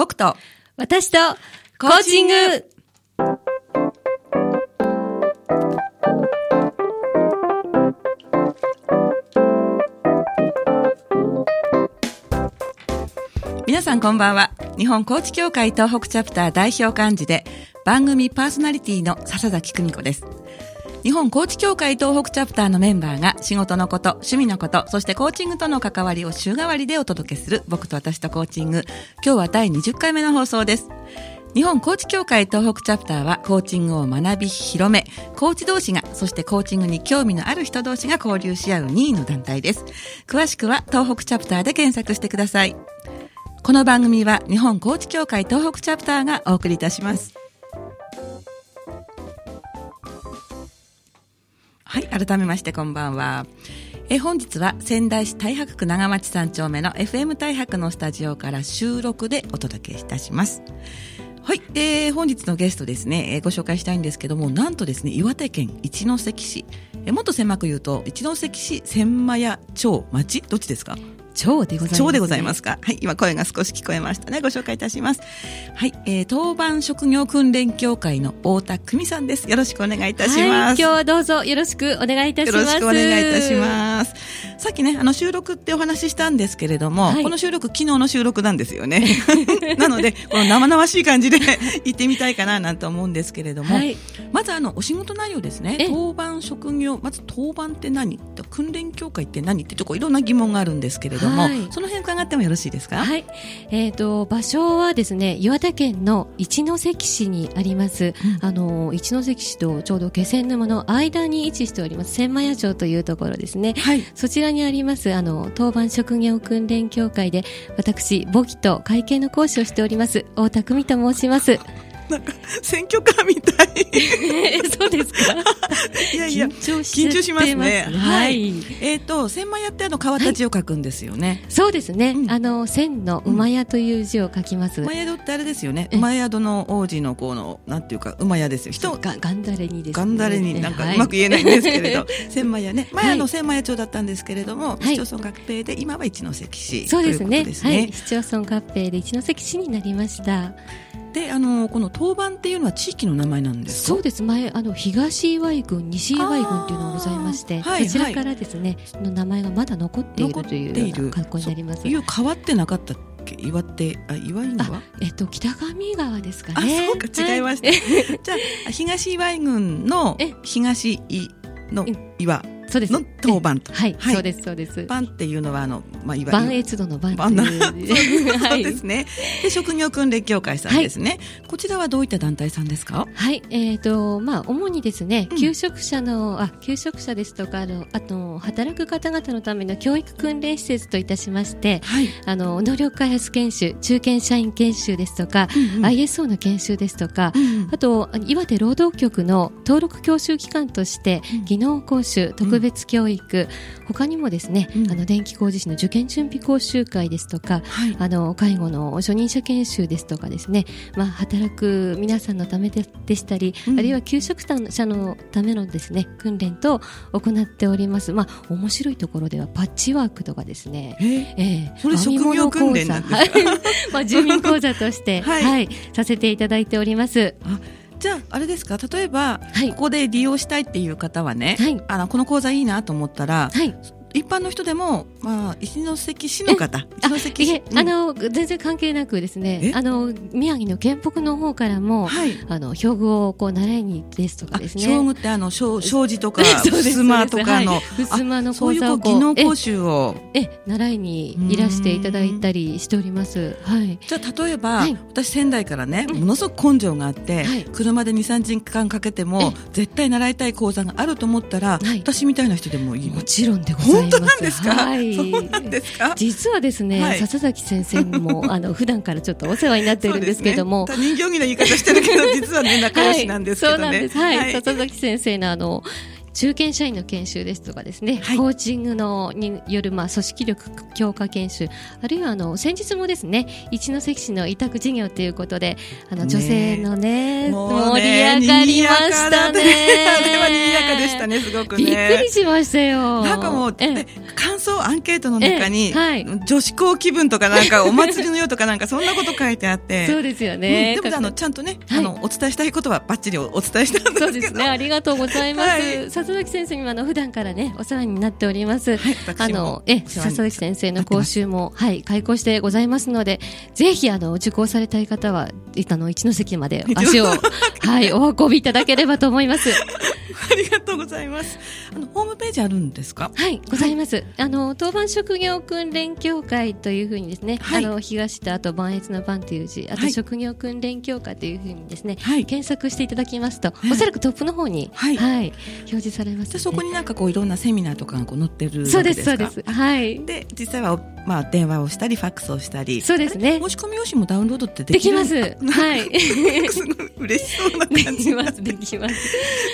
僕と、私と、コーチング皆さんこんばんは。日本コーチ協会東北チャプター代表幹事で、番組パーソナリティの笹崎久美子です。日本コーチ協会東北チャプターのメンバーが仕事のこと、趣味のこと、そしてコーチングとの関わりを週替わりでお届けする僕と私とコーチング。今日は第20回目の放送です。日本コーチ協会東北チャプターはコーチングを学び広め、コーチ同士が、そしてコーチングに興味のある人同士が交流し合う任意の団体です。詳しくは東北チャプターで検索してください。この番組は日本コーチ協会東北チャプターがお送りいたします。はい、改めましてこんばんは。え本日は仙台市太白区長町三丁目の FM 太白のスタジオから収録でお届けいたします。はい、えー、本日のゲストですね、えーご紹介したいんですけども、なんとですね、岩手県一関市、えーもっと狭く言うと、一関市千満屋町町どっちですか？超でございます、町でございますか？はい、今声が少し聞こえましたね。ご紹介いたします。はい、えー、当番職業訓練協会の太田久美さんです。よろしくお願いいたします。はい、今日はどうぞよろしくお願いいたします。よろしくお願いいたします。さっきね、あの収録ってお話ししたんですけれども、はいこの収録昨日の収録なんですよね。なので、この生々しい感じで 行ってみたいかななんて思うんですけれども、はいまずあのお仕事内容ですね。え当番職業、まず当番って何？訓練協会って何？ってちょっといろんな疑問があるんですけれども、はいその辺伺ってもよろしいですか？はい。えっ、と、場所はですね、岩手県の一関市にあります、あの、一関市とちょうど気仙沼の間に位置しております、千満屋町というところですね。はい。そちらにあります、あの、当番職業訓練協会で、私、簿記と会計の講師をしております、大田久美と申します。なんか、選挙カーみたい。そうですか？いやいや、緊張しますね。はい。えっ、と、千万屋ってあの、川立ちを書くんですよね。そうですね。うんあの、千の馬屋という字を書きます。馬宿ってあれですよね。え馬宿の王子のこの、なんていうか、馬屋ですよ。人、がガンダレにですね。ガンダレになんかはいうまく言えないんですけれど、千万屋ね。前はいあの千万屋町だったんですけれども、はい市町村合併で今は一関市。そうですねね。はい。市町村合併で一関市になりました。で、あの、この当番っていうのは地域の名前なんですか？そうです。前、あの、東岩井郡、西岩井郡っていうのがございまして、はいそちらからですね、その名前がまだ残っているという格好になります。いう変わってなかったっけ？岩手、あ、岩井川あ、えっと、北上川ですかあ、ね。そうか、違いました。じゃあ、東岩井郡のえ東井の岩そうです。の当番と。はい、はいそうです、そうです。番っていうのは、あの、まあ、いわ万ゆる。越度の番という。そうですね。で、職業訓練協会さんですね。こちらはどういった団体さんですか？はい、えっ、と、まあ、主にですね、うん求職者の、あ、求職者ですとか、あの、あと、働く方々のための教育訓練施設といたしまして、はい。あの、能力開発研修、中堅社員研修ですとか、うんうん ISO の研修ですとか、うんあと、岩手労働局の登録教習機関としてうん、技能講習、特別教育、他にもですね、うん。あの、電気工事士の受験準備講習会ですとか、はい。あの介護の初任者研修ですとかですね、まあ、働く皆さんのためででしたり、うん。あるいは求職者のためのですね訓練と行っております、まあ、面白いところではパッチワークとかですね、え？ええ。それ職業訓練なんですか？はい。まあ、住民講座として、ははい。いさせていただいております。じゃあ、あれですか？例えば、はい。ここで利用したいっていう方はね、はい。あの、この講座いいなと思ったら、はい一般の人でも、まあ、一関市の方、一あ関市。あの全然関係なくですねえ？あの宮城の県北の方からも、はい。あの標語をこう習いにですとかあ、ですね。将軍ってあの、障障子とか、襖とかの、はい。襖のそう技能講習を。ええ習いにいらしていただいたりしております。はい。じゃあ例えば、はい。私仙台からね、うん。ものすごく根性があって、はい。車で2、3時間かけても絶対習いたい講座があると思ったら、はい。私みたいな人でもいいもちろんでございます。本当なんですか、はい。そうなんですか？実はですね、はい。笹崎先生にも あの普段からちょっとお世話になっているんですけども、ね、他人行儀の言い方してるけど実はね仲良しなんですけどね、はい、そうなんです。はい。はい。笹崎先生のあの、中堅社員の研修ですとかですね、はいコーチングのによる、まあ、組織力強化研修、あるいはあの先日もですね、一関市の委託事業ということで、あのね女性のね、もう盛りね上がりましたね。あれは賑やかでしたねすごくねびっくりしましたよ。なんかもう、えええ関想アンケートの中に、ええはい女子校気分とかなんか お祭りのよとかなんかそんなこと書いてあって。そうですよね。うんでもあのちゃんとね、はいあのお伝えしたいことはバッチリおお伝えしたんですけど。そうですね。ありがとうございます。はい笹崎先生にはあの普段からねお世話になっております。はいあのえ笹崎先生の講習もはい開講してございますので、ぜひあの受講されたい方はあの一ノ関まで足をはいお運びいただければと思います。ありがとうございます。あのホームページあるんですか？はい、ございます。あの、当番職業訓練協会というふうにですね、はいあの、東とあと磐越の番という字、あとはい職業訓練協会というふうにですね、はい検索していただきますと、いおそらくトップの方に、はい表示されます、ね。そこになんかこういろんなセミナーとかがこう載ってる。そうです、そうです。はい。で実際はまあ電話をしたりファックスをしたり。そうですね申し込み用紙もダウンロードってでできます。はい。すごい嬉しそうなで感じきます、できます。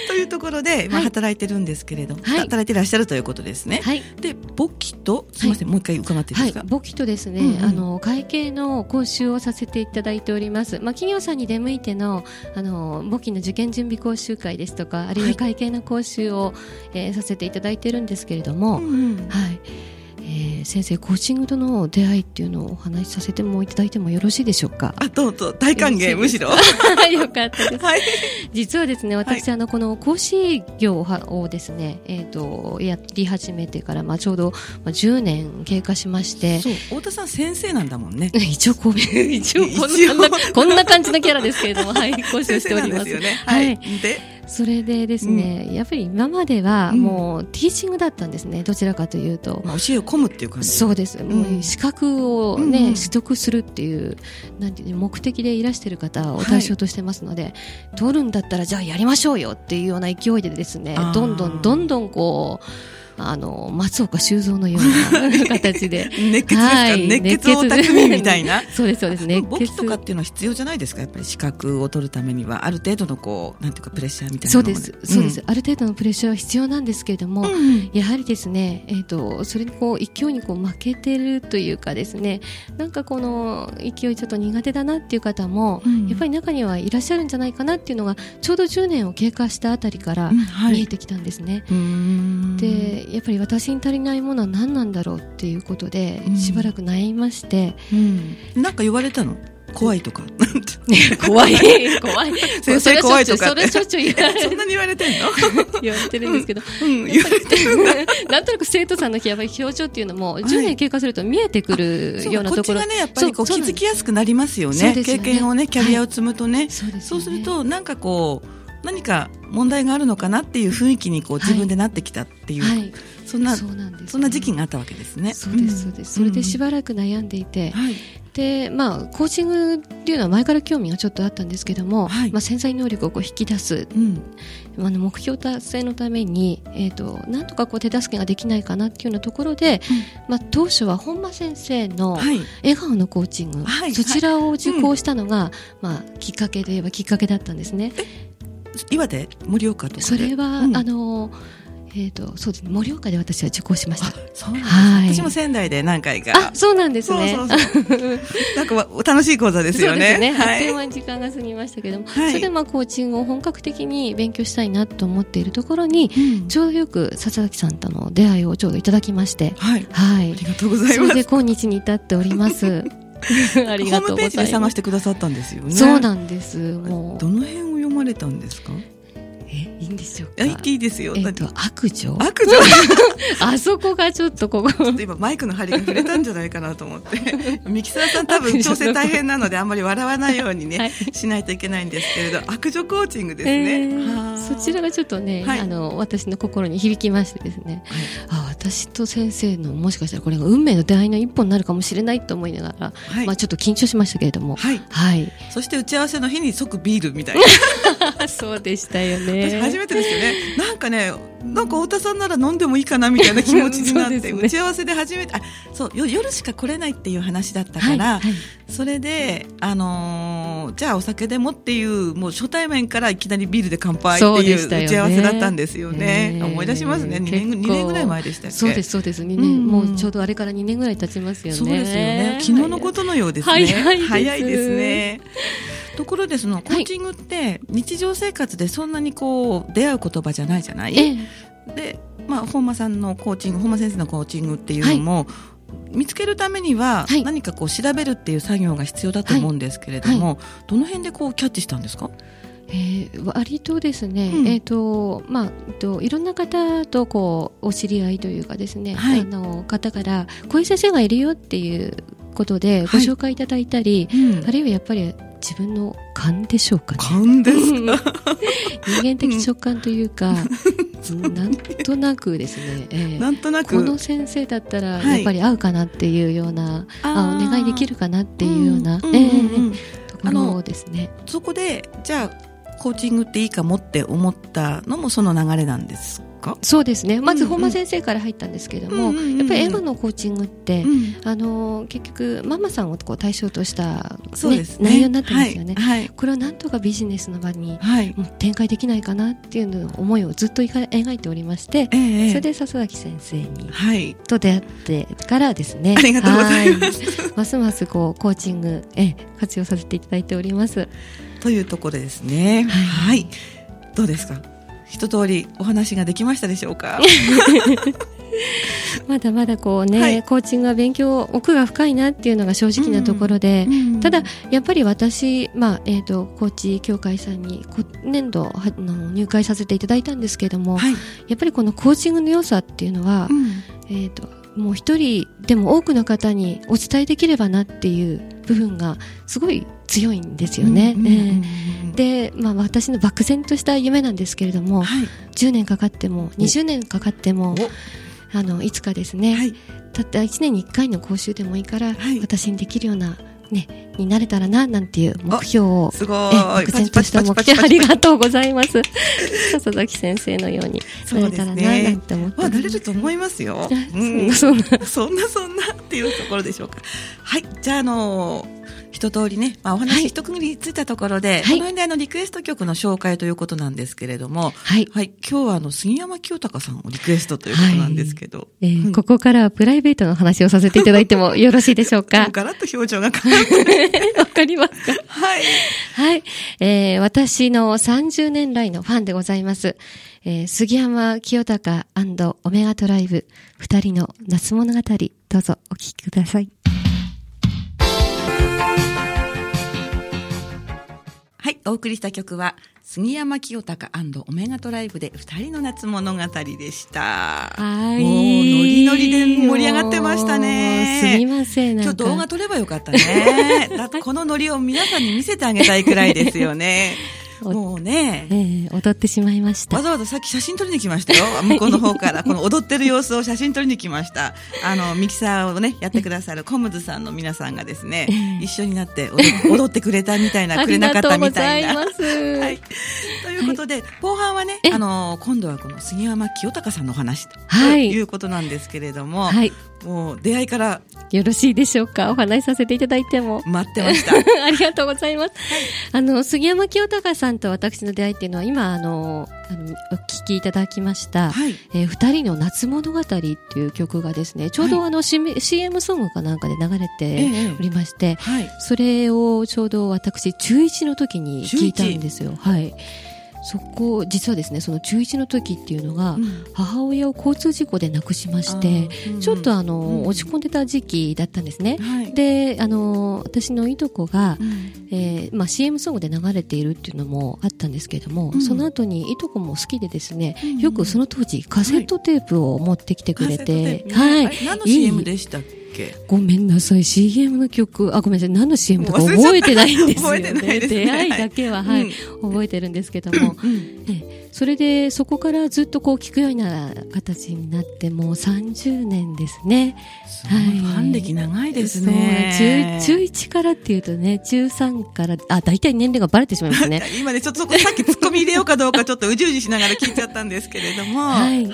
というところで、まあ、はい働いてるんですけれども、はい働いてらっしゃるということですね。はい。で簿記とすみません、もう一回伺っていいはいですか？、簿記とですね、うんうんあの会計の講習をさせていただいております。まあ企業さんに出向いてのあの簿記の受験準備講習会ですとか、あるいははい会計の講習を、えーさせていただいてるんですけれども、うんうんはい。えー先生コーチングとの出会いっていうのをお話しさせてもいただいてもよろしいでしょうか？あどうぞ大歓迎むしろ。よかったです。はい。実はですね、私、あの、この講師業をですね、えっ、と、やり始めてから、まあ、ちょうど、まあ、10年経過しまして、そう太田さん先生なんだもんね。一応こう、一応こんな、こんな感じのキャラですけれども、はい、講師をしております。ね。ははい。い。で、それでですね、やっぱり今まではうんもうティーチングだったんですね、どちらかというと。まあ、教えを込むっていう感じ。そうです。もう資格をね、うんうん取得するっていう、なんていうの目的でいらしてる方を対象としてますので、取るんだったらじゃあやりましょうよっていうような勢いでですねどんどんどんどんこう、あの、松岡修造のような形で。熱血ですか、はい熱血オタクみみたいな？そうです、そうです。熱簿血。記とかっていうのは必要じゃないですか？やっぱり資格を取るためには。ある程度のこうなんていうかプレッシャーみたいなそうです、そうです、ある程度のプレッシャーは必要なんですけれども、うん。うんやはりですね、えっ、と、それにこう、勢いにこう負けてるというかですね、なんかこの勢いちょっと苦手だなっていう方も、うん。やっぱり中にはいらっしゃるんじゃないかなっていうのが、ちょうど10年を経過したあたりからうんはい。見えてきたんですね。うーんで、やっぱり私に足りないものは何なんだろうっていうことでう、ん。しばらく悩みまして、うん。なんか言われたの？怖いとか。怖い、怖い。先生怖いとか。それはしょっちょっちゅう言われそんなに言われてんの？言われてるんですけど、うん言われてるなんとなく生徒さんのやっぱり表情っていうのも10年経過すると見えてくるようなところ、こっちがねやっぱりこう気づきやすくなりますよね。ね。経験をねキャリアを積むとね、そうですよね。そうするとなんかこう何か問題があるのかなっていう雰囲気にこうはい自分でなってきたっていう、はい、そんなそうなんです。ねそんな時期があったわけですね。そうですそうです、それでしばらく悩んでいて、はい。でまあコーチングっていうのは前から興味がちょっとあったんですけども、はい。まあ潜在能力をこう引き出すうん。あの目標達成のために、えー、となんとかこう手助けができないかなっていうようなところで、まあ、当初は本間先生のはい。笑顔のコーチング、はい。そちらを受講したのが、まあ、きっかけといえばきっかけだったんですね。岩手盛岡とそれは、うん。あのえー、とそうですね。盛岡で私は受講しました。あ。そうなんです、はい。私も仙台で何回か。あそうなんですね。そうそうそう。なんかわ楽しい講座ですよね。そうですね、はあっというい間に時間が過ぎましたけども、はい。それでまあコーチングを本格的に勉強したいなと思っているところに、うん。ちょうどよく笹崎さんとの出会いをちょうどいただきまして、はい。はい。あり。がとうございそれでます今日に至っております。ありがとうございます。ホームページで探してくださったんですよね。そうなんです。もう。どの辺まれたんですか？え、いいんでしょうか。いいですよ、えっと、悪女？悪女？あそこがちょっとここ。ちょっと今マイクの針が触れたんじゃないかなと思って。ミキサーさん多分調整大変なのであんまり笑わないようにね、はい。しないといけないんですけれど悪女コーチングですえね、そちらがちょっとね、はい。あの私の心に響きましてですね、はい。あ私と先生のもしかしたらこれが運命の出会いの一本になるかもしれないと思いながら、はい。まあちょっと緊張しましたけれども、はい。はい、そして打ち合わせの日に即ビールみたいな。そうでしたよ私ね。初めてですよね。なんかねなんか太田さんなら飲んでもいいかなみたいな気持ちになって、ね。打ち合わせで初めてあそうよ夜しか来れないっていう話だったから、はいはい。それで、あのーじゃあお酒でもっていうもう初対面からいきなりビールで乾杯っていう打ち合わせだったんですよね。え。ー思い出しますね。2年結構。二年ぐらい前でしたっけ？そうですそうです。2年、うん。もうちょうどあれから2年ぐらい経ちますよね。そうですよね。昨日のことのようですね。早いです。早いですねところでそのコーチングって日常生活でそんなにこう出会う言葉じゃないじゃない、ええ。でまあ、本間さんのコーチング本間先生のコーチングっていうのも、見つけるためにははい。何かこう調べるっていう作業が必要だと思うんですけれども、はい。どの辺でこうキャッチしたんですか？えー割とですね、うん。えっ、とまあえっといろんな方とこうお知り合いというかですね、はい。あの方からこういう先生がいるよっていうことでご紹介いただいたり、あるいはやっぱり自分の勘でしょうかね。勘です 人間的直感というか、なんとなくですね、えーなんとなく。この先生だったらはい。やっぱり合うかなっていうような、ああーお願いできるかなっていうような、ん。んえところですね。そこでじゃあコーチングっていいかもって思ったのもその流れなんですか、そうですね。まず本間先生から入ったんですけども、うんうんやっぱりエマのコーチングって、うん。あの結局ママさんをこう対象とした、そうですね。内容になってますよね。はいはい。これはなんとかビジネスの場に展開できないかなっていうの思いをずっと描いておりまして、ええそれで笹崎先生にはい。と出会ってからですね。ありがとうございます。はい。ますますこうコーチングえ活用させていただいております。というところですね。ははいい、どうですか？一通りお話ができましたでしょうか？まだまだこうね、はい。コーチングは勉強奥が深いなっていうのが正直なところで、うんただやっぱり私、まあえー、とコーチ協会さんに今年度はあの入会させていただいたんですけれども、はい、やっぱりこのコーチングの良さっていうのは、うん。えー、ともう一人でも多くの方にお伝えできればなっていう部分がすごい強いんですよね。で、まあ、私の漠然とした夢なんですけれども、はい。10年かかっても20年かかってもあのいつかですね、はい。たった1年に1回の講習でもいいから、はい。私にできるような、ね、になれたらななんていう目標をすごえい漠然とした目標ありがとうございます。笹崎先生のようになれたらなねなんて思ってまあ、なれると思いますよ。あうんそんなそん。なそんなそんなっていうところでしょうか。はい。じゃあ、あの一通りね、まあ、お話はい一区切りついたところで、はいこの辺であの、リクエスト曲の紹介ということなんですけれども、はい、はい。今日はあの、杉山清隆さんをリクエストということなんですけど、えーうんここからはプライベートの話をさせていただいてもよろしいでしょうもか うガラッと表情が変わって、わかりますか はい。はい、えー私の30年来のファンでございます。えー杉山清隆オメガトライブ二人の夏物語、どうぞお聞きください。お送りした曲は、杉山清隆オメガトライブで二人の夏物語でした。はい。もうノリノリで盛り上がってましたねすみません。今日動画撮ればよかったね。このノリを皆さんに見せてあげたいくらいですよね。おもうねえ、ー踊ってしまいましたわ。ざわざさっき写真撮りに来ましたよ。向こうの方から、この踊ってる様子を写真撮りに来ました。あの、ミキサーをね、やってくださるコムズさんの皆さんがですね、一緒になって踊踊ってくれたみたいな、くれなかったみたいな。はい。ということで、後半はね、えあの、今度はこの杉山清隆さんのお話とはいいうことなんですけれども、はい。もう出会いからよろしいでしょうか？お話しさせていただいても。待ってました。ありがとうございます。あの、杉山清隆さんと私の出会いっていうのは、今、あの、あのお聞きいただきました、はい。えー二人の夏物語っていう曲がですね、ちょうどあの、CM CM ソングかなんかで流れておりまして、はい。それをちょうど私、中1の時に聞いたんですよ。はい。そこ、実はですね、その中1の時っていうのが、うん。母親を交通事故で亡くしまして、うんちょっとあの、うん。落ち込んでた時期だったんですね。はい。で、あの、私のいとこがう、ん。えーまあ、CM ソングで流れているっていうのもあったんですけれども、うん。その後にいとこも好きでですね、うん。よくその当時カセットテープを持ってきてくれて、はい。あれ何のいい CM でしたっけ？ごめんなさい。CM の曲あごめんなさい。何の CM とか覚えてないんですよね。覚えてないですね。出会いだけは、はい。うん。覚えてるんですけども、うん。ええ。それでそこからずっとこう聞くような形になってもう30年ですね。すごい。ファン歴長いですね。中中1からっていうとね中3からあ大体年齢がバレてしまいますね。今ね、ちょっとそこさっき突っ込み入れようかどうかちょっとうじうじしながら聞いちゃったんですけれども、はい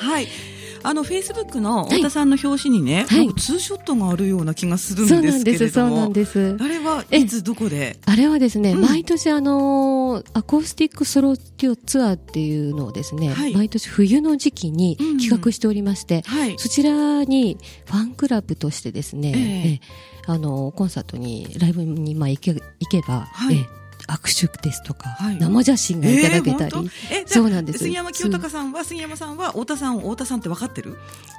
あの、フェイスブックの太田さんの表紙にね、はい。ツーショットがあるような気がするそうんです、すけれどもそうなん、です。あれはいつどこで？あれはですね、うん。毎年あのーアコースティックソロツアーっていうのをですね、はい。毎年冬の時期にうん企画しておりまして、はい。そちらにファンクラブとしてですね、ええ。ええあのコンサートにライブにまあ行け行けば、はい。ええ握手ですとか、はい。生写真がいただけたり、えーそうなんです。杉山清隆さんは杉山さんは太田さんを太田さんって分かってる？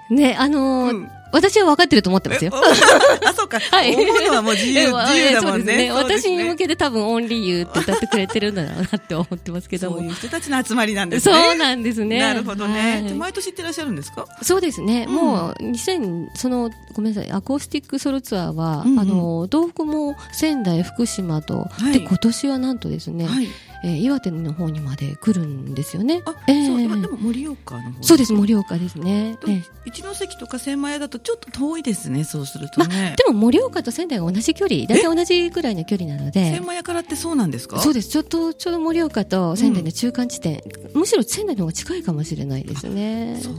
ね、あのーうん私は分かってると思ってますよ。え あそうか、はい。思うのはもう自由自由だもんね。そうですね。私に向けて多分オンリーユーって歌ってくれてるんだろうなって思ってますけども。そういう人たちの集まりなんですね。そうなんですね。なるほどね、はい。毎年行ってらっしゃるんですか？そうですね、うん。もう2000そのごめんなさい。アコースティックソロツアーは、うんうん。あの東北も仙台福島と、はい。で今年はなんとですね、はいえー岩手の方にまで来るんですよね。あ、ええ。そう今でも盛岡の方そうです盛岡ですね、一ノ関とか千満屋だとちょっと遠いですねそうするとね、でも盛岡と仙台が同じ距離大体同じぐらいの距離なので。千満屋からってそうなんですか？そうです。ちょっとちょうど盛岡と仙台の中間地点、むしろ仙台の方が近いかもしれないですね。そう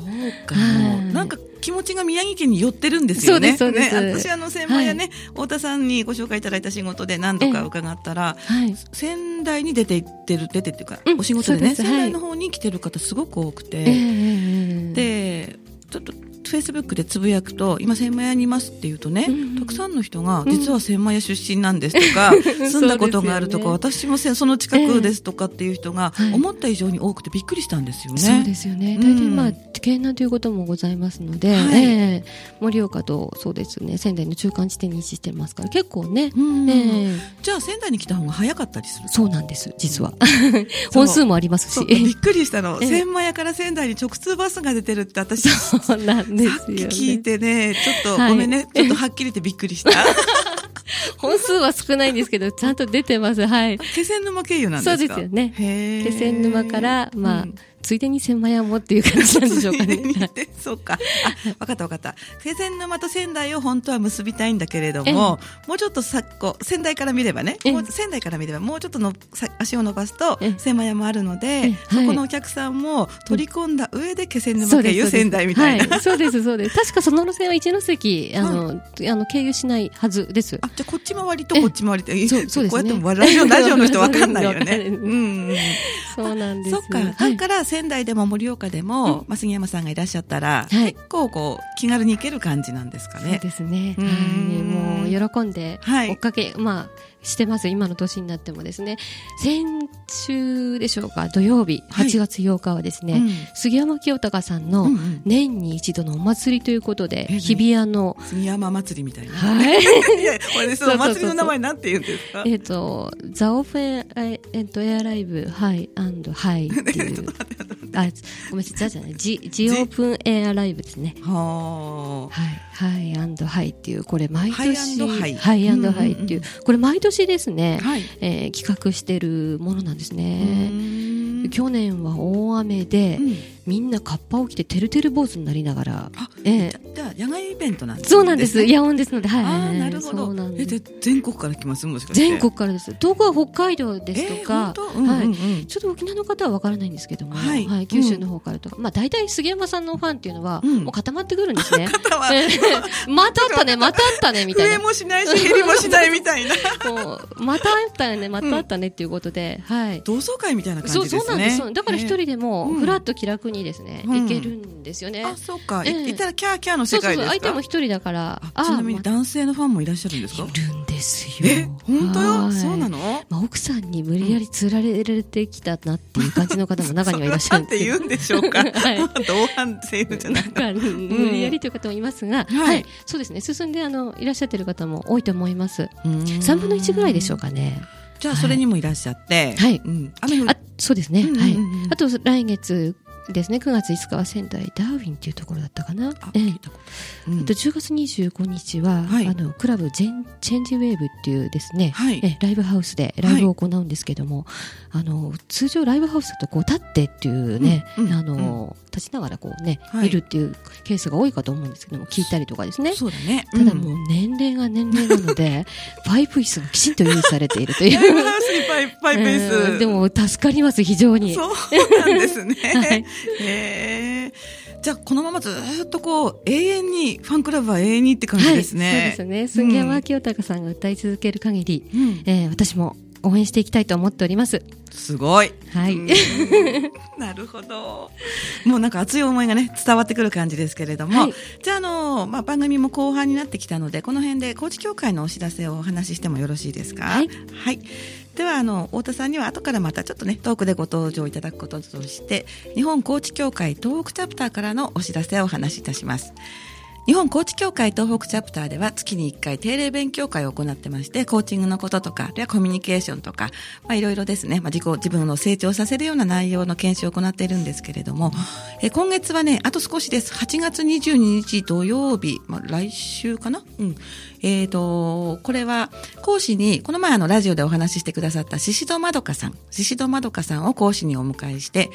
か、なんか気持ちが宮城県に寄ってるんですよね。そうですね、私あの千万屋ね、太田さんにご紹介いただいた仕事で何度か伺ったら、はい。仙台に出て行ってる出てっていうか、うんお仕事でね仙台の方に来てる方すごく多くて、ええ。でちょっとフェイスブックでつぶやくと今千万屋にいますって言うとね、うんうん。たくさんの人がうん実は千万屋出身なんですとか、住んだことがあるとか、そう私もせその近くですとかっていう人がええはい。思った以上に多くてびっくりしたんですよね。そうですよね。うん。大体まあ、県南ということもございますので、はい。ええ。盛岡とそうですね、仙台の中間地点に位置してますから、結構ね、うん。ええ。じゃあ仙台に来た方が早かったりするそうなんです、実は。本数もありますし。びっくりしたの。ええ。千満屋から仙台に直通バスが出てるって私、さそうなんですよ、っき聞いね。てね、ちょっと、はいごめんね、ちょっとはっきり言ってびっくりした。本数は少ないんですけど、ちゃんと出てます。はい。気仙沼経由なんですか？そうですよね気仙沼から、まあ、うんついでに千万屋もっていう感じなんでしょうかね。そうか。あ、わかったわかった。気 仙沼と仙台を本当は結びたいんだけれども、もうちょっとさこう仙台から見ればね、仙台から見ればもうちょっとのさ足を伸ばすとええ千万屋もあるので、えそはいこのお客さんも取り込んだ上で気仙沼経由仙台みたいな。はい、そうです、そうです。確かその路線は一ノ関、あの、あの、経由しないはずです。あ、じゃあこっち回りとこっち回りって、そうそうですねこうやってもラジオ、ラジオの人わかんないよね。うんうん。そうなんです。そっか。はいだから仙台でも盛岡でも、まあ、杉山さんがいらっしゃったら、はい結構こう、気軽に行ける感じなんですかそうね。ですね。うはんい。もう喜んではい追っかけ、まあしてます。今の年になってもですね。先週でしょうか、土曜日、はい8月8日はですね、うん杉山清隆さんのうんうん年に一度のお祭りということで、え日比谷の、杉山祭りみたいな。はい。いや、これね、その祭りの名前なんて言うんですか？えっと、ザ・オフェア、えっと、エアライブ、ハイ、アンド、ハイっていう。あ、ごめんなさい、 the じゃない、 the、the open air live ですね。ははい、 High and High っていう、これ毎年、 High and High っていう、これ毎年ですね、はい。えー企画してるものなんですうね。去年は大雨で、うんみんなカッパを着ててるてる坊主になりながら、あ、ええじゃあ、野外イベントなんですね。そうなんです。ね野音ですので、はい。ああ、なるほそうどなん。え、で全国から来ます？もしかして。全国からです。遠くは北海道ですとか、えーうんうんうんはい。ちょっと沖縄の方はわからないんですけども、ははいい、九州の方からとか、まあ大体杉山さんのファンっていうのは、うんもう固まってくるんですね。またあったね、またあったね、みたいな。増えもしないし、減りもしないみたいな。こうまたあったね、またあったねっていうことで、はい。同窓会みたいな感じそう、ですね。そうなんです。そうだから一人でも、うんふらっと気楽にですね、うん行けるんですよね。あ、そうか。ええいいたらキャーキャーのそうそうそう、世界ですか相手も一人だから、あちなみにま男性のファンもいらっしゃるんですか？いるんですよ。え、本当よ？はいそうなの？まあ、奥さんに無理やり釣られてきたなっていう感じの方も中にはいらっしゃるんですけどなんて言うんでしょうか はい同伴性じゃなないん。か無理やりという方もいますが、はいはい、そうですね。進んであのいらっしゃってる方も多いと思います。三三分の一ぐらいでしょうかね。じゃあ、それにもいらっしゃって。はいうん。雨降るあ、そうですね。うんうんうんはい。あと来月ですね。9月5日は仙台ダーウィンっていうところだったかな。あ、ええ聞いたこと。うんあと10月25日は、はいあのクラブチェンジウェーブっていうですね、はいえライブハウスでライブを行うんですけども、あの通常ライブハウスだとこう立ってっていうね、うんうんあの立ちながらこうね、はい見るっていうケースが多いかと思うんですけども聞いたりとかですね。そうだね。ただうんもう年齢が年齢なので、パイプ椅子がきちんと用意されているという。ライブハウスにパイパイプえ椅子。ーでも助かります、非常に。そうなんですね。はいへえ。じゃあ、このままずっとこう、永遠に、ファンクラブは永遠にって感じですね。はい、そうですね。杉山清隆さんが歌い続ける限り、うんえー私も応援していきたいと思っております。すごい。はい。うん なるほど。もうなんか熱い思いがね、伝わってくる感じですけれども、はいじゃあ、あの、まあ、番組も後半になってきたので、この辺で高知協会のお知らせをお話ししてもよろしいですか？はい。はい。ではあの太田さんには後からまたちょっとねトークでご登場いただくこととして日本コーチ協会東北チャプターからのお知らせをお話しいたします日本コーチ協会東北チャプターでは月に1回定例勉強会を行ってまして、コーチングのこととか、あるいはコミュニケーションとか、まあいろいろですね、まあ自己、自分を成長させるような内容の研修を行っているんですけれども、え今月はね、あと少しです。8月22日土曜日、まあ来週かな？うん。えっ、ー、と、これは講師に、この前あのラジオでお話ししてくださった宍戸まどかさん、宍戸まどかさんを講師にお迎えして、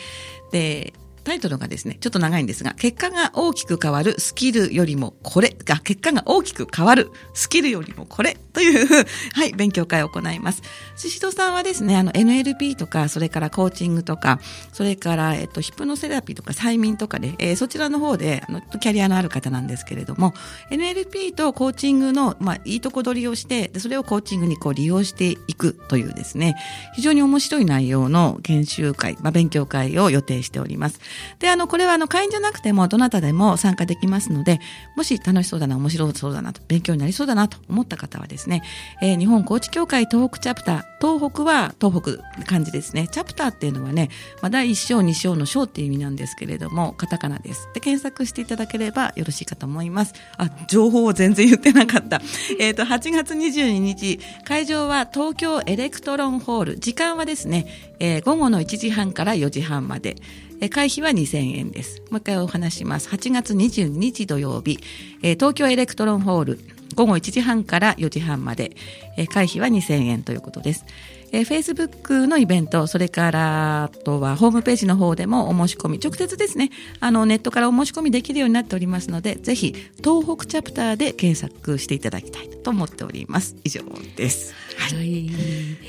で、タイトルがですね、ちょっと長いんですが、結果が大きく変わるスキルよりもこれが、結果が大きく変わるスキルよりもこれという、はい、勉強会を行います。シドさんはですね、あの NLP とか、それからコーチングとか、それから、えっと、ヒプノセラピーとか催眠とかで、えー、そちらの方で、あの、キャリアのある方なんですけれども、NLP とコーチングの、まあ、いいとこ取りをして、でそれをコーチングにこう利用していくというですね、非常に面白い内容の研修会、まあ、勉強会を予定しております。で、あの、これはあの、会員じゃなくても、どなたでも参加できますので、もし楽しそうだな、面白そうだなと、勉強になりそうだなと思った方はですね、えー、日本コーチ協会東北チャプター、東北は東北漢字ですね。チャプターっていうのはね、まあ、第1章、2章の章っていう意味なんですけれども、カタカナです。で、検索していただければよろしいかと思います。あ、情報を全然言ってなかった。えっ、と、8月22日、会場は東京エレクトロンホール。時間はですね、えー、午後の1時半から4時半まで。え会費は2000円です。もう一回お話します。8月22日土曜日、えー、東京エレクトロンホール、午後1時半から4時半まで、えー、会費は2000円ということです。えー、Facebook のイベント、それからあとはホームページの方でもお申し込み、直接ですね、あのネットからお申し込みできるようになっておりますので、ぜひ東北チャプターで検索していただきたいと思っております。以上です。はい。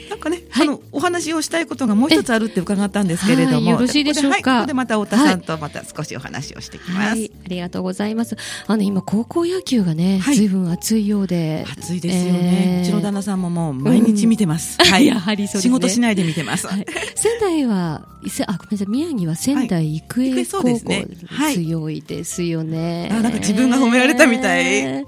なんかね、はい、あのお話をしたいことがもう一つあるって伺ったんですけれども、よろしいでしょうか。ここで,、はい、ここでまた太田さんとまた少しお話をしていきます。はい、ありがとうございます。あの今高校野球がね、はい、ずいぶん熱いようで、熱いですよね、えー。うちの旦那さんももう毎日見てます。うん、はい、やはりそうですね。仕事しないで見てます。はい、仙台はあごめんなさい宮城は仙台育英高校、ね、強いですよね。あなんか自分が褒められたみたい。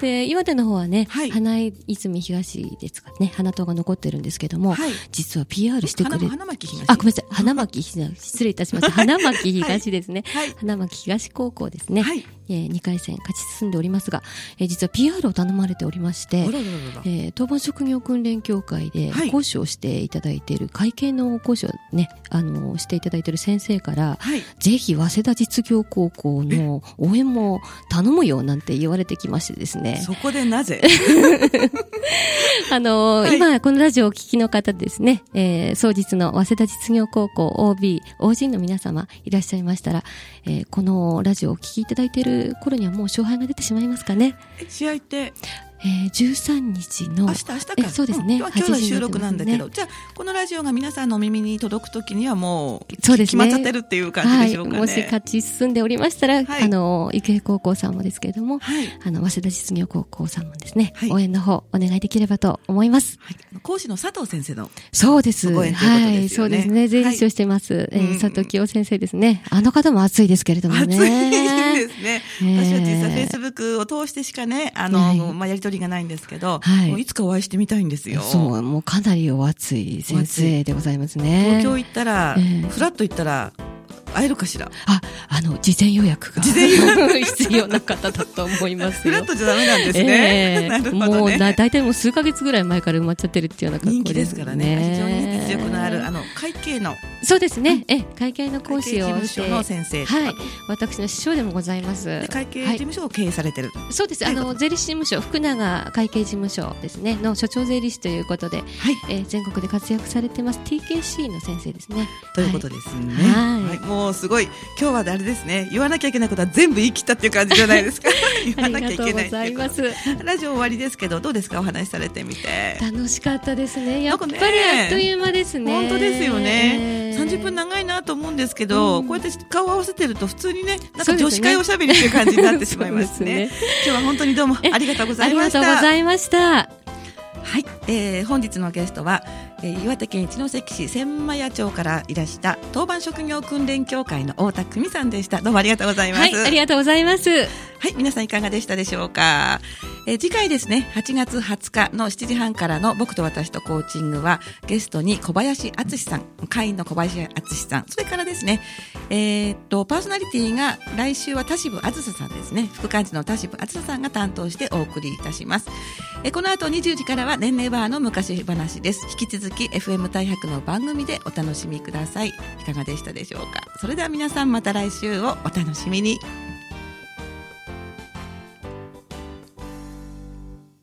で岩手の方はね、はい、花泉東ですかね花党が残ってるんですけども、はい、実は PR してくれ花巻東。あごめんなさい。花巻東失礼いたしました。花巻東ですね、はい、花巻東高校ですね、はい、えー、2回戦勝ち進んでおりますが、えー、実は PR を頼まれておりまして、えー、当番職業訓練協会で講師をしていただいている、会計の講師をね、あのしていただいている先生から、はい、ぜひ早稲田実業高校の応援も頼むよなんて言われてきましてですね。そこでなぜ？あの、はい、今このラジオをお聞きの方ですね、えー、総実の早稲田実業高校 OB、OG の皆様いらっしゃいましたら、えー、このラジオをお聞きいただいている頃にはもう勝敗が出てしまいますかね。試合って？えー、13日の明日明日か。そうですね、うん、今日は収録なんだけど、ね、じゃあこのラジオが皆さんの耳に届くときにはもうそうです、ね、決まっちゃってるっていう感じでしょうかね、はい、もし勝ち進んでおりましたら、はい、あの育英高校さんもですけれども、はい、あの早稲田実業高校さんもですね、はい、応援の方お願いできればと思います、はい、講師の佐藤先生のそうです。ごはい、そうですね。税理士をしてます、はい、えー、佐藤清先生ですね。あの方も熱いですけれどもね。熱いですね、えー、私は実際フェイスブックを通してしかねあの、まあ、やり取りがないんですけどど、はい、もういつかお会いしてみたいんですよ。そう、もうかなりお熱い先生でございますね。東京行ったら、えー、フラッと行ったら、会えるかしら？あ、あの、事前予約が。事前予約 必要な方だと思いますよ。フラットじゃダメなんですね。えー、ね、もうだ、大体もう数ヶ月ぐらい前から埋まっちゃってるっていうような感じ、ね、人気ですからね。非常に実力のある、あの、会計の。そうですね。え、会計の講師を事務所の先生。はい。私の師匠でもございます。会計事務所を経営されてる。はい、そうです。あの、税理士事務所、福永会計事務所ですね、の所長税理士ということで、はい。えー、全国で活躍されてます TKC の先生ですね。ということですね。はい。もうすごい、今今日はあれですね。言わなきゃいけないことは全部言い切ったっていう感じじゃないですか。言わなきゃいけないっていうラジオ終わりですけどどうですかお話しされてみて。楽しかったですね。やっぱりあっという間ですね。本当ですよね。30分長いなと思うんですけど、うん、こうやって顔を合わせてると普通にねなんか女子会おしゃべりっていう感じになってしまいますね。ね、今日は本当にどうもありがとうございました。ありがとうございました。はい、えー、本日のゲストはえー岩手県一関市千満谷町からいらした当番職業訓練協会の太田久美さんでしたどうもありがとうございますはい、ありがとうございます。はい、皆さんいかがでしたでしょうか。えー次回ですね、8月20日の7時半からの僕と私とコーチングは、ゲストに小林敦さん、会員の小林敦さん、それからですね、えーっと、パーソナリティが来週は田渋あずささんですね、副幹事の田渋あずささんが担当してお送りいたします。えーこの後20時からは、ねんねバーの昔話です。引き続き FM 大白の番組でお楽しみください。いかがでしたでしょうか？それでは皆さんまた来週をお楽しみに。